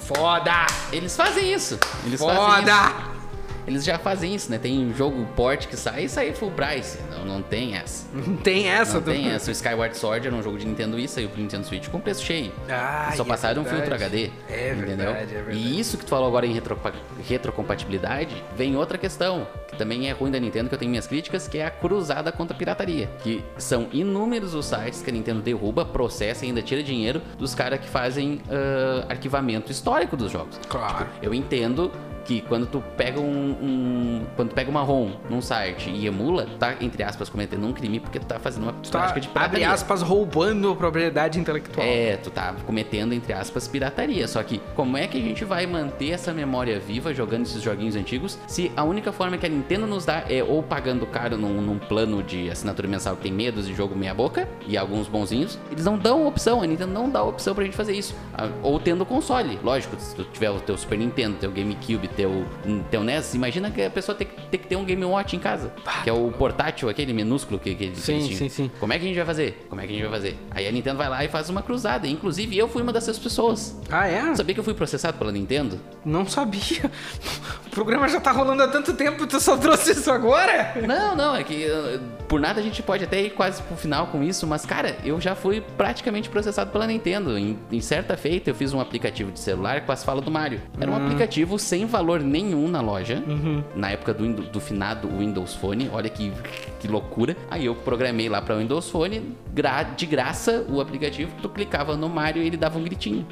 Foda! Eles fazem isso. Eles fazem Foda! isso. Eles já fazem isso, né? Tem jogo port que sai e sai full price. Não, não tem essa. [LAUGHS] Não tem essa Não do... tem essa. O Skyward Sword era um jogo de Nintendo Wii, saiu pro Nintendo Switch com preço cheio. Ah, só é passaram um filtro. HD. É entendeu? verdade, é verdade. E isso que tu falou agora em retropa- retrocompatibilidade, vem outra questão, que também é ruim da Nintendo, que eu tenho minhas críticas, que é a cruzada contra a pirataria. Que são inúmeros os sites que a Nintendo derruba, processa e ainda tira dinheiro dos caras que fazem ah, arquivamento histórico dos jogos. Claro. Eu entendo que quando tu pega um, um- quando tu pega uma ROM num site e emula, tá entre aspas cometendo um crime porque tu tá fazendo uma Tá, prática de abre pirataria. aspas, roubando a propriedade intelectual. É, tu tá cometendo, entre aspas, pirataria. Só que como é que a gente vai manter essa memória viva jogando esses joguinhos antigos se a única forma que a Nintendo nos dá é ou pagando caro num, num plano de assinatura mensal que tem medos de jogo meia boca e alguns bonzinhos, eles não dão opção, a Nintendo não dá opção pra gente fazer isso. Ah, Ou tendo console, lógico, se tu tiver o teu Super Nintendo, teu GameCube, teu, teu NES, imagina que a pessoa tem, que- tem que ter um Game Watch em casa, que é o portátil, aquele minúsculo que, que, Sim, sim, sim. Como é que a gente vai fazer? Como é que a gente vai fazer? Aí a Nintendo vai lá e faz uma cruzada. Inclusive, eu fui uma dessas pessoas. Ah, é? Sabia que eu fui processado pela Nintendo? Não sabia. [LAUGHS] O programa já tá rolando há tanto tempo, tu só trouxe isso agora? Não, não, é que uh, por nada a gente pode até ir quase pro final com isso, mas cara, eu já fui praticamente processado pela Nintendo. Em, em certa feita, eu fiz um aplicativo de celular com as falas do Mario. Era um aplicativo sem valor nenhum na loja, na época do, do finado Windows Phone. Olha que, que loucura. Aí eu programei lá pra Windows Phone, gra- de graça, o aplicativo. Tu clicava no Mario e ele dava um gritinho.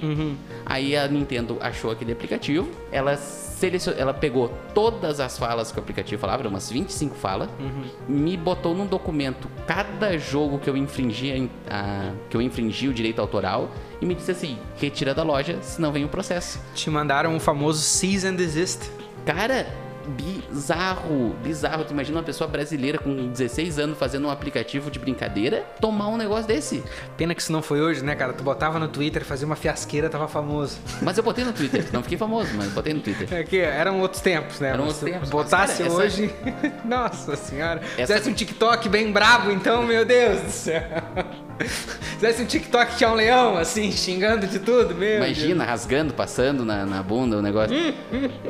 Aí a Nintendo achou aquele aplicativo, ela selecion... ela pegou todas as falas que o aplicativo falava, eram umas 25 falas, me botou num documento cada jogo que eu infringia a- que eu infringi o direito autoral e me disse assim: retira da loja, senão vem o processo. Te mandaram o famoso Cease and Desist. Cara, bizarro, bizarro. Tu imagina uma pessoa brasileira com 16 anos fazendo um aplicativo de brincadeira tomar um negócio desse. Pena que isso não foi hoje, né, cara? Tu botava no Twitter, fazia uma fiasqueira, tava famoso. Mas eu botei no Twitter, não fiquei famoso, mas botei no Twitter. É que eram outros tempos, né? Eram Mas outros tempos, Botasse cara, essa- hoje. [LAUGHS] Nossa senhora. Essa- Fizesse um TikTok bem brabo, então, meu Deus do céu. [LAUGHS] Fizesse um TikTok que é um leão, assim, xingando de tudo, meu. Imagina, rasgando, passando na, na bunda o negócio.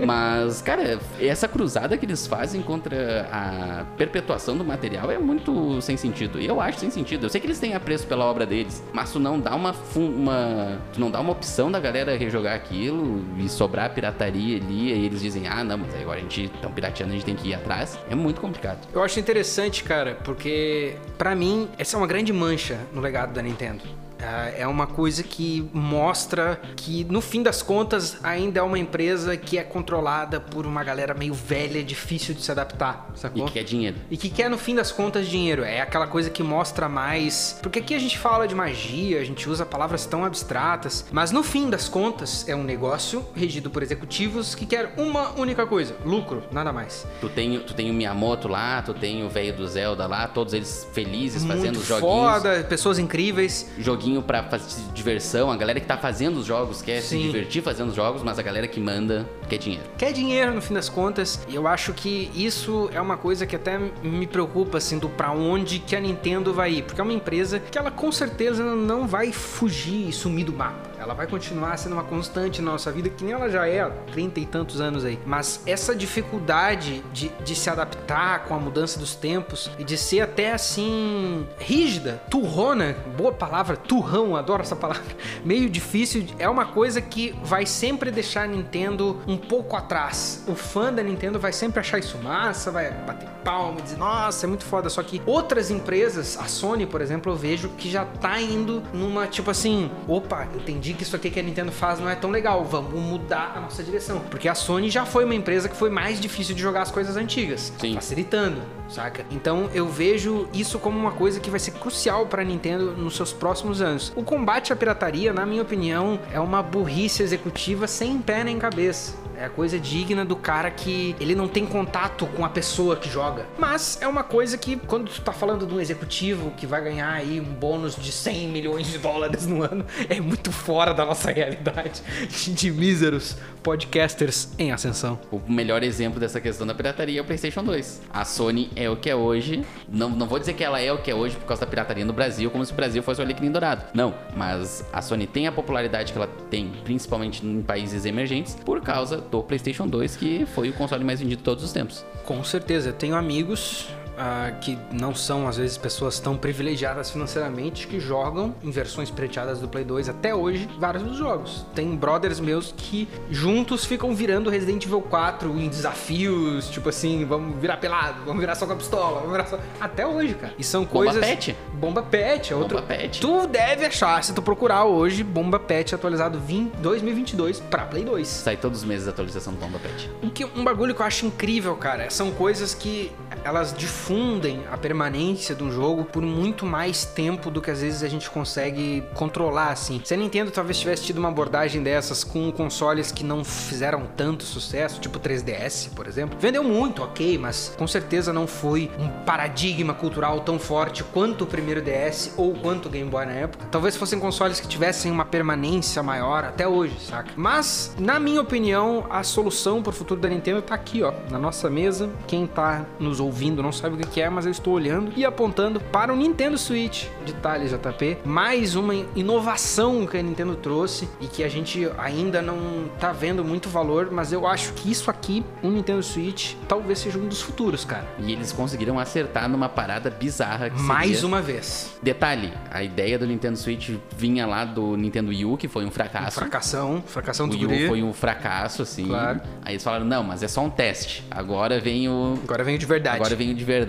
Mas, cara, essa cruzada que eles fazem contra a perpetuação do material é muito sem sentido. E eu acho sem sentido. Eu sei que eles têm apreço pela obra deles, mas tu não dá uma, uma tu não dá uma opção da galera rejogar aquilo e sobrar pirataria ali, e eles dizem: "Ah, não, mas agora a gente tá pirateando, a gente tem que ir atrás". É muito complicado. Eu acho interessante, cara, porque pra mim essa é uma grande mancha no legado da Nintendo. Ah, É uma coisa que mostra que, no fim das contas, ainda é uma empresa que é controlada por uma galera meio velha, difícil de se adaptar, E sacou? que é dinheiro. E que quer, no fim das contas, dinheiro. É aquela coisa que mostra mais. Porque aqui a gente fala de magia, a gente usa palavras tão abstratas, mas no fim das contas é um negócio regido por executivos que quer uma única coisa: lucro, nada mais. Tu tem, tu tem o Miyamoto lá, tu tem o velho do Zelda lá, todos eles felizes fazendo Muito os joguinhos. foda, pessoas incríveis. Joguinho pra fazer diversão, a galera que tá fazendo os jogos quer se Sim. divertir fazendo os jogos, mas a galera que manda quer dinheiro. Quer dinheiro no fim das contas. E eu acho que isso é uma coisa que até me preocupa, assim, do pra onde que a Nintendo vai ir. Porque é uma empresa que ela com certeza não vai fugir e sumir do mapa. Ela vai continuar sendo uma constante na nossa vida, que nem ela já é há 30 e tantos anos aí. Mas essa dificuldade de, de se adaptar com a mudança dos tempos e de ser até assim rígida, turrona, boa palavra, turrão, adoro essa palavra, [LAUGHS] meio difícil, é uma coisa que vai sempre deixar a Nintendo um pouco atrás. O fã da Nintendo vai sempre achar isso massa, vai bater palma e dizer, nossa, é muito foda. Só que outras empresas, a Sony, por exemplo, eu vejo que já tá indo numa tipo assim, opa, entendi que isso aqui que a Nintendo faz não é tão legal, vamos mudar a nossa direção. Porque a Sony já foi uma empresa que foi mais difícil de jogar as coisas antigas, Sim. facilitando, saca? Então eu vejo isso como uma coisa que vai ser crucial pra Nintendo nos seus próximos anos. O combate à pirataria, na minha opinião, é uma burrice executiva sem pé nem cabeça. É coisa digna do cara que ele não tem contato com a pessoa que joga. Mas é uma coisa que, quando tu tá falando de um executivo que vai ganhar aí um bônus de 100 milhões de dólares no ano, é muito fora da nossa realidade [LAUGHS] de míseros podcasters em ascensão. O melhor exemplo dessa questão da pirataria é o PlayStation 2. A Sony é o que é hoje. Não, não vou dizer que ela é o que é hoje por causa da pirataria no Brasil, como se o Brasil fosse o alecrim dourado. Não, mas a Sony tem a popularidade que ela tem, principalmente em países emergentes, por causa do PlayStation 2, que foi o console mais vendido de todos os tempos. Com certeza, tenho amigos ah, que não são, às vezes, pessoas tão privilegiadas financeiramente que jogam em versões preteadas do Play 2 até hoje vários dos jogos. Tem brothers meus que juntos ficam virando Resident Evil 4 em desafios, tipo assim, vamos virar pelado, vamos virar só com a pistola, vamos virar só. Até hoje, cara. E são Bomba coisas. Pet. Bomba Pet, é outro. Bomba Pet. Tu deve achar, se tu procurar hoje, Bomba Pet atualizado 20 2022 pra Play 2. Sai todos os meses a atualização do Bomba Pet. O que, um bagulho que eu acho incrível, cara, são coisas que elas difundem a permanência de um jogo por muito mais tempo do que às vezes a gente consegue controlar, assim. Se a Nintendo talvez tivesse tido uma abordagem dessas com consoles que não fizeram tanto sucesso, tipo 3DS, por exemplo, vendeu muito, ok, mas com certeza não foi um paradigma cultural tão forte quanto o primeiro DS ou quanto o Game Boy na época. Talvez fossem consoles que tivessem uma permanência maior até hoje, saca? Mas, na minha opinião, a solução pro futuro da Nintendo tá aqui, ó, na nossa mesa. Quem tá nos ouvindo não sabe o que é, mas eu estou olhando e apontando para o Nintendo Switch de Thales JP. Mais uma inovação que a Nintendo trouxe e que a gente ainda não tá vendo muito valor, mas eu acho que isso aqui, um Nintendo Switch, talvez seja um dos futuros, cara. E eles conseguiram acertar numa parada bizarra que Mais seria... uma vez. Detalhe, a ideia do Nintendo Switch vinha lá do Nintendo Wii U, que foi um fracasso. Fracassão, fracassão O do Wii U foi um fracasso, assim. Claro. Aí eles falaram, não, mas é só um teste. Agora vem o... Agora vem o de verdade. Agora vem o de verdade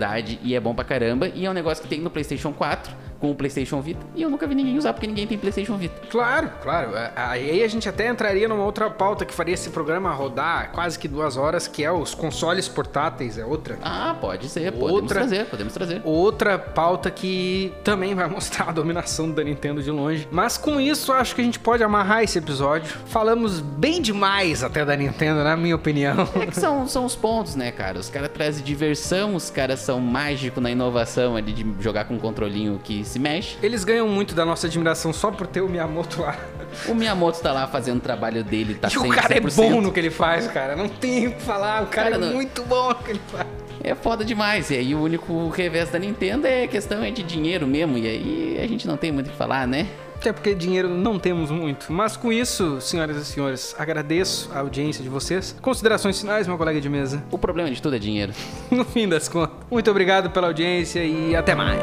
e é bom pra caramba. E é um negócio que tem no PlayStation 4, com o PlayStation Vita. E eu nunca vi ninguém usar, porque ninguém tem PlayStation Vita. Claro, claro. Aí a gente até entraria numa outra pauta que faria esse programa rodar quase que duas horas, que é os consoles portáteis, é outra. Ah, pode ser. Podemos Outra- trazer, podemos trazer. Outra pauta que também vai [LAUGHS] mostrar a dominação da Nintendo de longe. Mas com isso, acho que a gente pode amarrar esse episódio. Falamos bem demais até da Nintendo, na minha opinião. É que são, são os pontos, né, cara? Os caras trazem diversão, os caras são mágicos na inovação ali de jogar com um controlinho que se mexe. Eles ganham muito da nossa admiração só por ter o Miyamoto lá. O Miyamoto tá lá fazendo o trabalho dele, tá e o 100%. cara é bom no que ele faz, cara. Não tem o que falar. O cara, Cara, é não- muito bom no que ele faz. É foda demais. E aí o único revés da Nintendo é questão é de dinheiro mesmo. E aí a gente não tem muito o que falar, né? Até porque dinheiro não temos muito. Mas com isso, senhoras e senhores, agradeço a audiência de vocês. Considerações finais, meu colega de mesa. O problema de tudo é dinheiro. [LAUGHS] No fim das contas. Muito obrigado pela audiência e até mais.